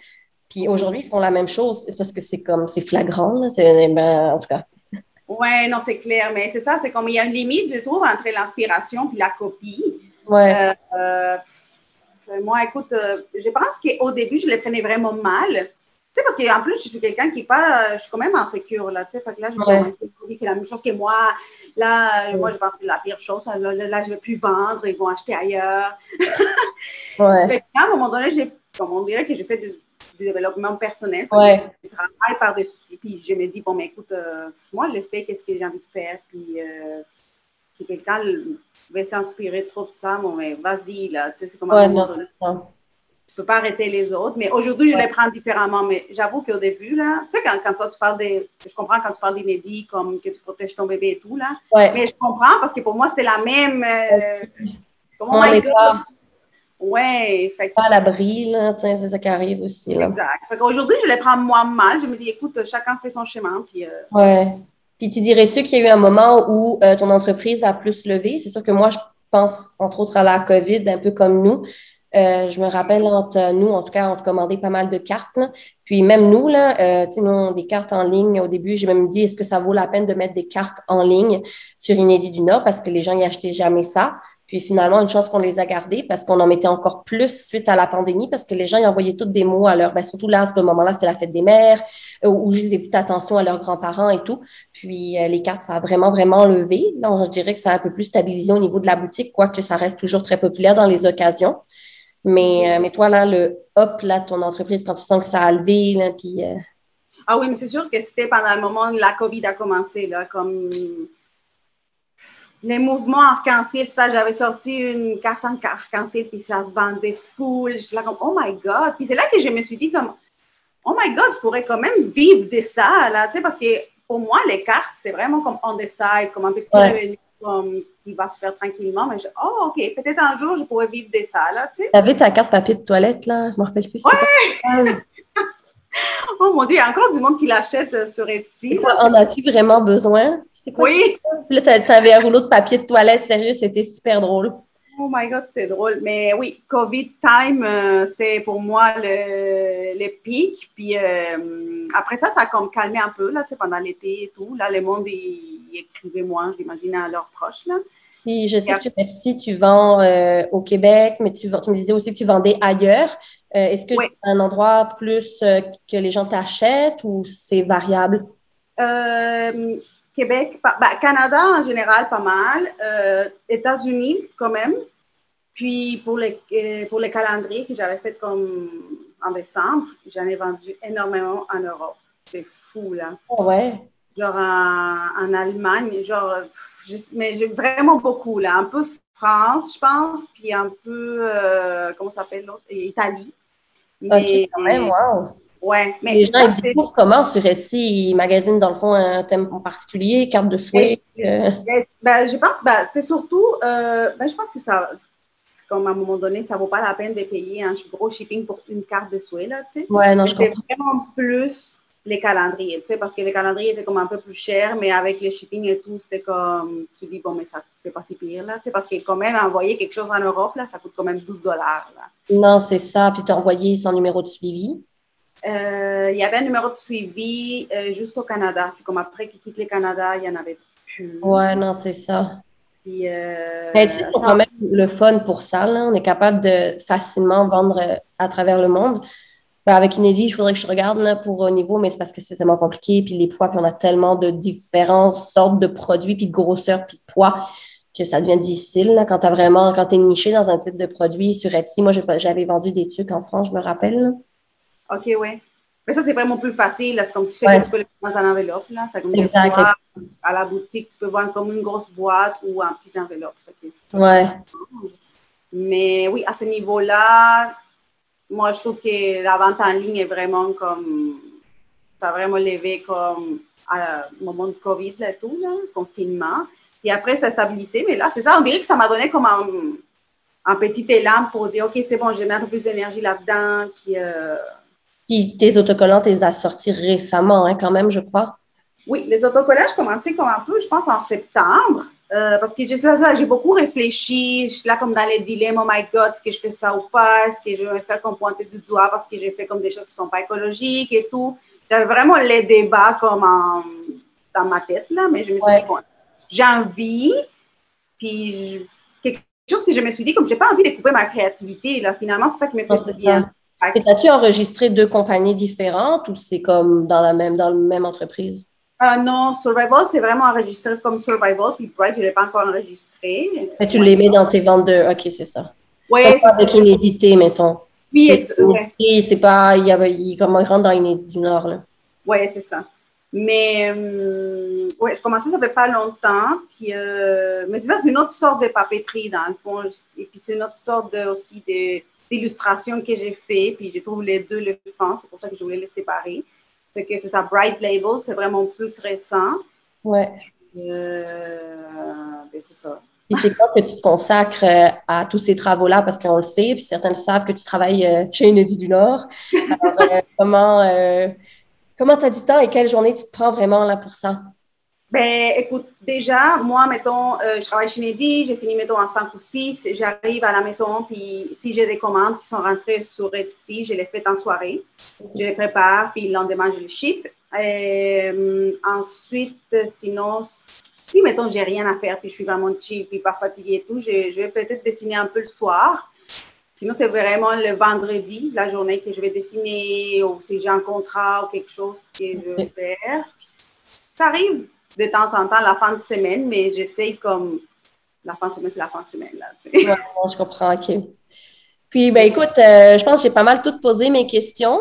Puis aujourd'hui, ils font la même chose. C'est parce que c'est comme, c'est flagrant, là. Ben, en tout cas. Ouais, non, c'est clair, mais c'est ça, c'est comme il y a une limite, je trouve, entre l'inspiration et la copie. Ouais. Euh, euh, moi, écoute, euh, je pense qu'au début, je les prenais vraiment mal. Tu sais, parce qu'en plus, je suis quelqu'un qui pas, je suis quand même insécure, là, tu sais, fait que là, je me dis fait la même chose que moi. Là, moi, je pense que c'est la pire chose. Là, là, je vais plus vendre, ils vont acheter ailleurs. <laughs> Ouais. Fait qu'à un moment donné, j'ai, comme on dirait que j'ai fait du, du développement personnel. Ouais. Je travaille par-dessus. Puis je me dis, bon, mais écoute, euh, moi, j'ai fait qu'est-ce que j'ai envie de faire. Puis euh, si quelqu'un veut s'inspirer trop de ça, bon, mais vas-y, là. Tu sais, c'est comme Ouais, non, ça. tu peux pas arrêter les autres. Mais aujourd'hui, je Ouais. les prends différemment. Mais j'avoue qu'au début, là, tu sais, quand, quand toi, tu parles des. Je comprends quand tu parles d'inédit, comme que tu protèges ton bébé et tout, là. Ouais. Mais je comprends parce que pour moi, c'était la même. euh, comme, oh On my God. Ouais, fait que- Pas à l'abri, là, tiens, c'est ça qui arrive aussi, là. Exact. Fait qu'aujourd'hui, je les prends moins mal. Je me dis, écoute, chacun fait son chemin. Puis, euh, Ouais. Puis tu dirais-tu qu'il y a eu un moment où euh, ton entreprise a plus levé? C'est sûr que moi, je pense entre autres à la COVID, un peu comme nous. Euh, je me rappelle entre nous, en tout cas, on te commandait pas mal de cartes. là. Puis même nous, là, euh, tu sais, nous, on a des cartes en ligne. Au début, j'ai même dit, est-ce que ça vaut la peine de mettre des cartes en ligne sur Inédit du Nord parce que les gens n'y achetaient jamais ça? Puis finalement, une chance qu'on les a gardées parce qu'on en mettait encore plus suite à la pandémie parce que les gens y envoyaient toutes des mots à leur, ben, surtout là, à ce moment-là, c'était la fête des mères, euh, ou juste des petites attentions à leurs grands-parents et tout. Puis euh, les cartes, ça a vraiment, vraiment levé. Là, je dirais que ça a un peu plus stabilisé au niveau de la boutique, quoique ça reste toujours très populaire dans les occasions. Mais, euh, mais toi, là, le hop, là, ton entreprise, quand tu sens que ça a levé, là, puis Ah oui, mais c'est sûr que c'était pendant le moment où la COVID a commencé, là, comme les mouvements arc-en-ciel, ça, j'avais sorti une carte en arc-en-ciel, puis ça se vendait full. Je suis là comme, oh my God. Puis c'est là que je me suis dit comme, oh my God, je pourrais quand même vivre de ça, là, tu sais, parce que pour moi, les cartes, c'est vraiment comme on the side, comme un petit Ouais. revenu comme, qui va se faire tranquillement. Mais je, oh, OK, peut-être un jour, je pourrais vivre de ça, là, tu sais. tu avais ta carte papier de toilette, là, je me rappelle plus. quoi? <laughs> <laughs> Oh mon Dieu, il y a encore du monde qui l'achète euh, sur Etsy. Quoi, en as-tu vraiment besoin? Quoi? Oui. Là, t'a- t'avais un rouleau de papier de toilette, sérieux, c'était super drôle. Oh my God, c'est drôle. Mais oui, COVID time, euh, c'était pour moi le, le pic. Puis euh, après ça, ça a comme calmé un peu, là, tu sais, pendant l'été et tout. Là, le monde, il, il écrivait moins, j'imagine, à leurs proches, là. Puis je sais que sur Etsy, tu vends euh, au Québec, mais tu me disais aussi que tu vendais ailleurs. Euh, Est-ce que as un endroit plus euh, que les gens t'achètent ou c'est variable? Euh, Québec, bah, Canada en général, pas mal. Euh, États-Unis, quand même. Puis pour les, pour les calendriers que j'avais fait comme en décembre, j'en ai vendu énormément en Europe. C'est fou, là. Ah ouais? genre en, en Allemagne, genre, pff, je- mais j'ai vraiment beaucoup, là, un peu France, je pense, puis un peu, euh, comment ça s'appelle l'autre, Italie. Mais, OK, quand même, wow. ouais, mais Les gens, ça, ils c'était, découvrent comment sur Etsy? Ils magasinent, dans le fond, un thème en particulier, carte de souhait. euh, ben, je pense, ben, c'est surtout, euh, ben, je pense que ça, comme à un moment donné, ça vaut pas la peine de payer un gros shipping pour une carte de souhait, là, tu sais. Ouais, non, je C'était comprends. vraiment plus les calendriers, tu sais, parce que les calendriers étaient comme un peu plus chers, mais avec les shipping et tout, c'était comme, tu dis, bon, mais ça, c'est pas si pire, là, tu sais, parce que quand même, envoyer quelque chose en Europe, là, ça coûte quand même 12 dollars, là. Non, c'est ça. Puis tu as envoyé son numéro de suivi? Euh, il y avait un numéro de suivi euh, juste au Canada. C'est comme après qu'il quitte le Canada, il n'y en avait plus. Ouais, non, c'est ça. Puis, euh, Mais tu sais, quand même le fun pour ça. Là. On est capable de facilement vendre euh, à travers le monde. Ben, avec Inédit, il faudrait que je regarde là, pour au niveau, mais c'est parce que c'est tellement compliqué. Puis les poids, puis on a tellement de différentes sortes de produits, puis de grosseur, puis de poids, que ça devient difficile. Là, quand tu vraiment, quand tu es niché dans un type de produit sur Etsy. Moi, j'avais vendu des trucs en France, je me rappelle. là. OK, oui. Mais ça, c'est vraiment plus facile. là. C'est comme tu sais Ouais. que tu peux le mettre dans une enveloppe. Là. C'est comme à la boutique, tu peux voir comme une grosse boîte ou un petit enveloppe. C'est- Ouais. Mais oui, à ce niveau-là, moi, je trouve que la vente en ligne est vraiment comme. Ça a vraiment levé comme au moment de COVID, là, tout, là, confinement. Puis après, ça stabilisé. Mais là, c'est ça, on dirait que ça m'a donné comme un, un petit élan pour dire, OK, c'est bon, je mets un peu plus d'énergie là-dedans. Puis. euh, Puis tes autocollants, tu les as sortis récemment, hein, quand même, je crois. Oui, les autocollages commençaient comme un peu, je pense, en septembre. Euh, parce que j'ai ça, ça, j'ai beaucoup réfléchi. Je suis là comme dans les dilemmes, oh my God, est-ce que je fais ça ou pas? Est-ce que je vais me faire comme pointer du doigt parce que j'ai fait comme des choses qui ne sont pas écologiques et tout? J'avais vraiment les débats comme en- dans ma tête, là, mais je me suis dit, bon, j'ai envie, puis quelque chose que je me suis dit, comme j'ai pas envie de couper ma créativité, là, finalement, c'est ça qui me fait du bien. Et as-tu enregistré deux compagnies différentes ou c'est comme dans la même, dans la même entreprise? Uh, non, Survival, c'est vraiment enregistré comme Survival, puis Bright, je ne l'ai pas encore enregistré. Mais tu les mets dans tes ventes de. Ok, c'est ça. Oui, c'est Avec inédité, mettons. Oui, exactement. c'est pas. Il, y a, il, comme il rentre dans Inédit du Nord, là. Oui, c'est ça. Mais, euh, ouais, je commençais, ça fait pas longtemps. Puis, euh, mais c'est ça, c'est une autre sorte de papeterie, dans le fond. Et puis, c'est une autre sorte de, aussi d'illustration que j'ai fait. Puis, je trouve les deux le font. C'est pour ça que je voulais les séparer. Fait que c'est ça, Bright Label, c'est vraiment plus récent. Ouais. Euh, ben, c'est ça. Puis c'est quand que tu te consacres euh, à tous ces travaux-là, parce qu'on le sait, puis certains le savent que tu travailles euh, chez Inédit du Nord. <laughs> Alors, comment comment tu as du temps et quelle journée tu te prends vraiment là pour ça? Ben, écoute, déjà, moi, mettons, je travaille chez Inédit, j'ai fini, mettons, en 5 ou 6, j'arrive à la maison, puis si j'ai des commandes qui sont rentrées sur Etsy, je les fais en soirée. Je les prépare, puis le lendemain, je les ship. Et, ensuite, sinon, si, mettons, j'ai rien à faire, puis je suis vraiment cheap, puis pas fatiguée et tout, je, je vais peut-être dessiner un peu le soir. Sinon, c'est vraiment le vendredi, la journée que je vais dessiner, ou si j'ai un contrat ou quelque chose que je vais faire. ça arrive de temps en temps, la fin de semaine, mais j'essaye comme. La fin de semaine, c'est la fin de semaine, là. Tu sais. je comprends, OK. Puis, ben écoute, euh, je pense que j'ai pas mal tout posé mes questions.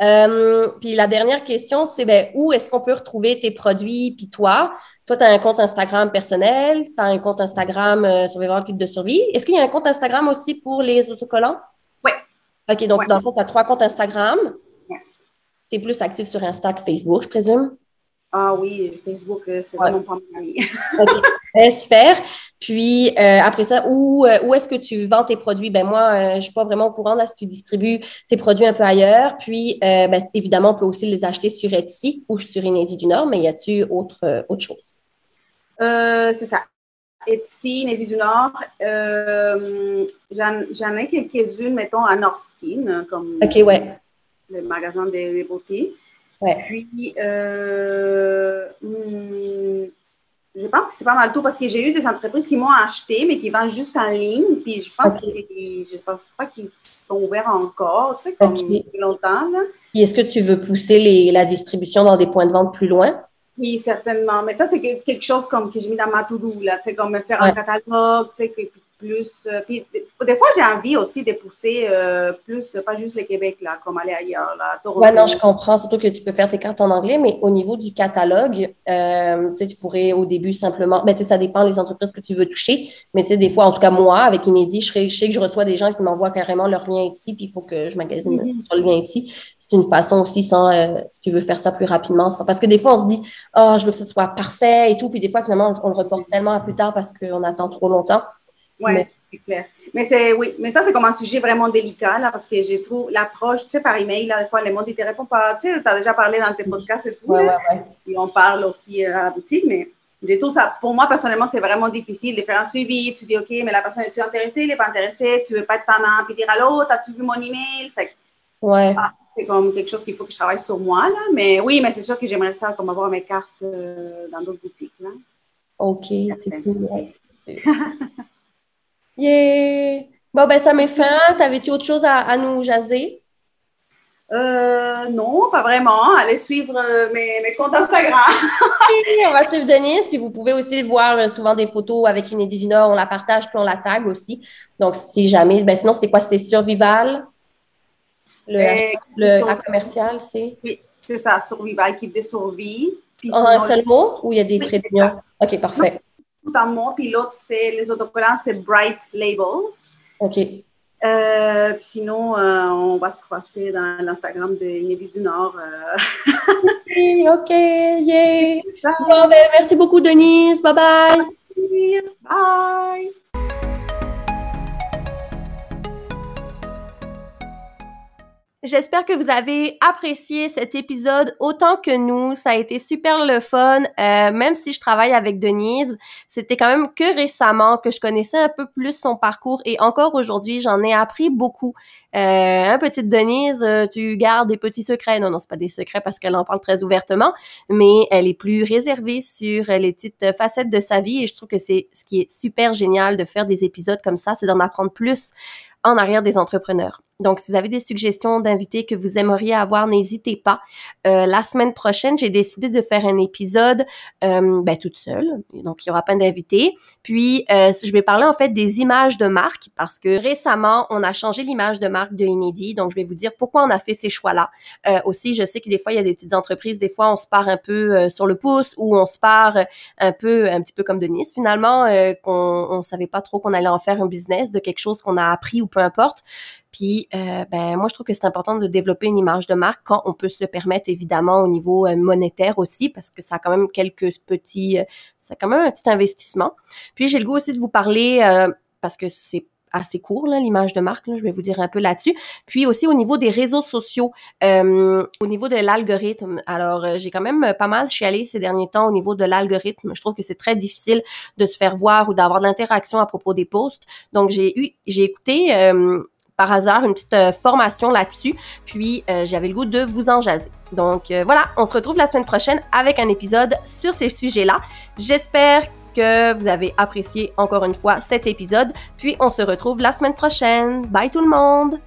Euh, puis la dernière question, c'est ben, où est-ce qu'on peut retrouver tes produits? Puis toi, toi, tu as un compte Instagram personnel, tu as un compte Instagram euh, sur les ventes de survie. Est-ce qu'il y a un compte Instagram aussi pour les autocollants? Oui. OK, donc dans le fond, tu as trois comptes Instagram. Oui. Tu es plus actif sur Insta que Facebook, je présume? Ah oui, Facebook, euh, c'est vraiment pas mon ami. <laughs> OK, super. Puis euh, après ça, où, euh, où est-ce que tu vends tes produits? Ben moi, je ne suis pas vraiment au courant là si tu distribues tes produits un peu ailleurs. Puis ben, évidemment, on peut aussi les acheter sur Etsy ou sur Inédit du Nord, mais y a-tu autre, autre chose? c'est ça. Etsy, Inédit du Nord. J'en ai quelques-unes, mettons, à Northskin, comme ouais. le magasin des beautés. Puis, euh, hmm, je pense que c'est pas mal tout parce que j'ai eu des entreprises qui m'ont acheté, mais qui vendent juste en ligne. Puis, je pense, je pense pas qu'ils sont ouverts encore, tu sais, comme depuis longtemps. Là. est-ce que tu veux pousser les, la distribution dans des points de vente plus loin? Oui, certainement. Mais ça, c'est quelque chose comme que j'ai mis dans ma to-do, là, tu sais, comme me faire un catalogue, tu sais, plus. Euh, puis des fois, j'ai envie aussi de pousser euh, plus, pas juste le Québec, là, comme aller ailleurs. Là, ouais, non, je comprends. Surtout que tu peux faire tes cartes en anglais, mais au niveau du catalogue, euh, tu pourrais au début simplement. Ben, ça dépend des entreprises que tu veux toucher. Mais tu sais, des fois, en tout cas, moi, avec Inédit, je, sais que je reçois des gens qui m'envoient carrément leur lien ici, puis il faut que je magasine mm-hmm. sur le lien ici. C'est une façon aussi, sans, si tu veux faire ça plus rapidement. Parce que des fois, on se dit, oh, je veux que ce soit parfait et tout. Puis des fois, finalement, on, on le reporte tellement à plus tard parce qu'on attend trop longtemps. Oui, c'est clair. Mais c'est oui, mais ça c'est comme un sujet vraiment délicat là parce que je trouve l'approche, tu sais, par email, là, des fois les gens ne te répondent pas. Tu sais, tu as déjà parlé dans tes podcasts et tout. Et on parle aussi à la boutique, mais je trouve ça, pour moi personnellement, c'est vraiment difficile de faire un suivi. Tu dis, OK, mais la personne est-tu intéressée, elle n'est pas intéressée, tu veux pas être pendant puis dire allô, as-tu vu mon email? Fait ouais. Ah, c'est comme quelque chose qu'il faut que je travaille sur moi là. Mais oui, mais c'est sûr que j'aimerais ça comme avoir mes cartes euh, dans d'autres boutiques là. OK, c'est cool. <laughs> Yeah! Bon, ben, ça met fin. T'avais-tu autre chose à, nous jaser? Euh, non, pas vraiment. Allez suivre euh, mes, mes, comptes Instagram. <laughs> on va suivre Denise, puis vous pouvez aussi voir euh, souvent des photos avec Inédit du Nord. On la partage, puis on la tag aussi. Donc, si jamais, ben sinon, c'est quoi? C'est Survival? Le, euh, le commercial, c'est? Oui, c'est ça, Survival, qui survie. en un seul mot ou il y a des traits d'union? OK, parfait un puis l'autre, c'est les autocollants, c'est Bright Labels. OK. Euh, sinon, euh, on va se croiser dans l'Instagram de Inédit du Nord. Euh. <laughs> OK, yeah. Bon, ben, merci beaucoup, Denise. Bye bye. Bye. J'espère que vous avez apprécié cet épisode autant que nous. Ça a été super le fun. Euh, même si je travaille avec Denise, c'était quand même que récemment que je connaissais un peu plus son parcours et encore aujourd'hui, j'en ai appris beaucoup. Euh, hein, petite Denise, euh, tu gardes des petits secrets? Non, non, c'est pas des secrets parce qu'elle en parle très ouvertement, mais elle est plus réservée sur les petites facettes de sa vie et je trouve que c'est ce qui est super génial de faire des épisodes comme ça, c'est d'en apprendre plus en arrière des entrepreneurs. Donc, si vous avez des suggestions d'invités que vous aimeriez avoir, n'hésitez pas. Euh, la semaine prochaine, j'ai décidé de faire un épisode euh, ben, toute seule. Donc, il y aura pas d'invités. Puis, euh, je vais parler en fait des images de marque parce que récemment, on a changé l'image de marque de Inédit. Donc, je vais vous dire pourquoi on a fait ces choix-là. Aussi, je sais que des fois, il y a des petites entreprises, des fois, on se part un peu sur le pouce ou on se part un peu, un petit peu comme Denise, finalement, qu'on on savait pas trop qu'on allait en faire un business de quelque chose qu'on a appris ou peu importe. Puis, euh, ben moi, je trouve que c'est important de développer une image de marque quand on peut se le permettre, évidemment, au niveau euh, monétaire aussi, parce que ça a quand même quelques petits, euh, c'est quand même un petit investissement. Puis, j'ai le goût aussi de vous parler, parce que c'est assez court, l'image de marque, je vais vous dire un peu là-dessus. Puis aussi au niveau des réseaux sociaux, au niveau de l'algorithme. Alors, j'ai quand même pas mal chialé ces derniers temps au niveau de l'algorithme. Je trouve que c'est très difficile de se faire voir ou d'avoir de l'interaction à propos des posts. Donc, j'ai eu, j'ai écouté par hasard une petite euh, formation là-dessus. Puis euh, j'avais le goût de vous en jaser. Donc euh, voilà, on se retrouve la semaine prochaine avec un épisode sur ces sujets-là. J'espère que vous avez apprécié encore une fois cet épisode. Puis on se retrouve la semaine prochaine. Bye tout le monde!